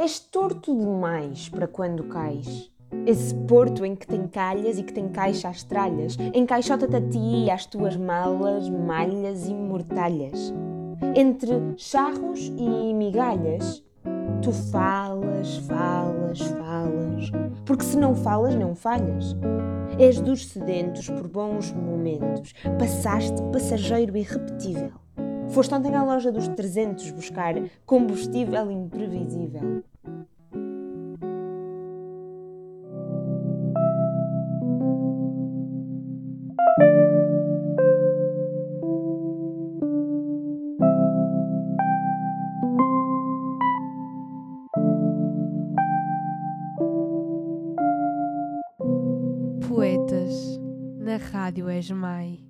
És torto demais para quando cais. Esse porto em que tem calhas e que tem caixa às tralhas, encaixota-te a ti e às tuas malas, malhas e mortalhas. Entre charros e migalhas, tu falas, falas, falas, porque se não falas, não falhas. És dos sedentos por bons momentos, passaste passageiro irrepetível. Foste ontem à loja dos 300 buscar combustível imprevisível. Poetas na Rádio Esmai.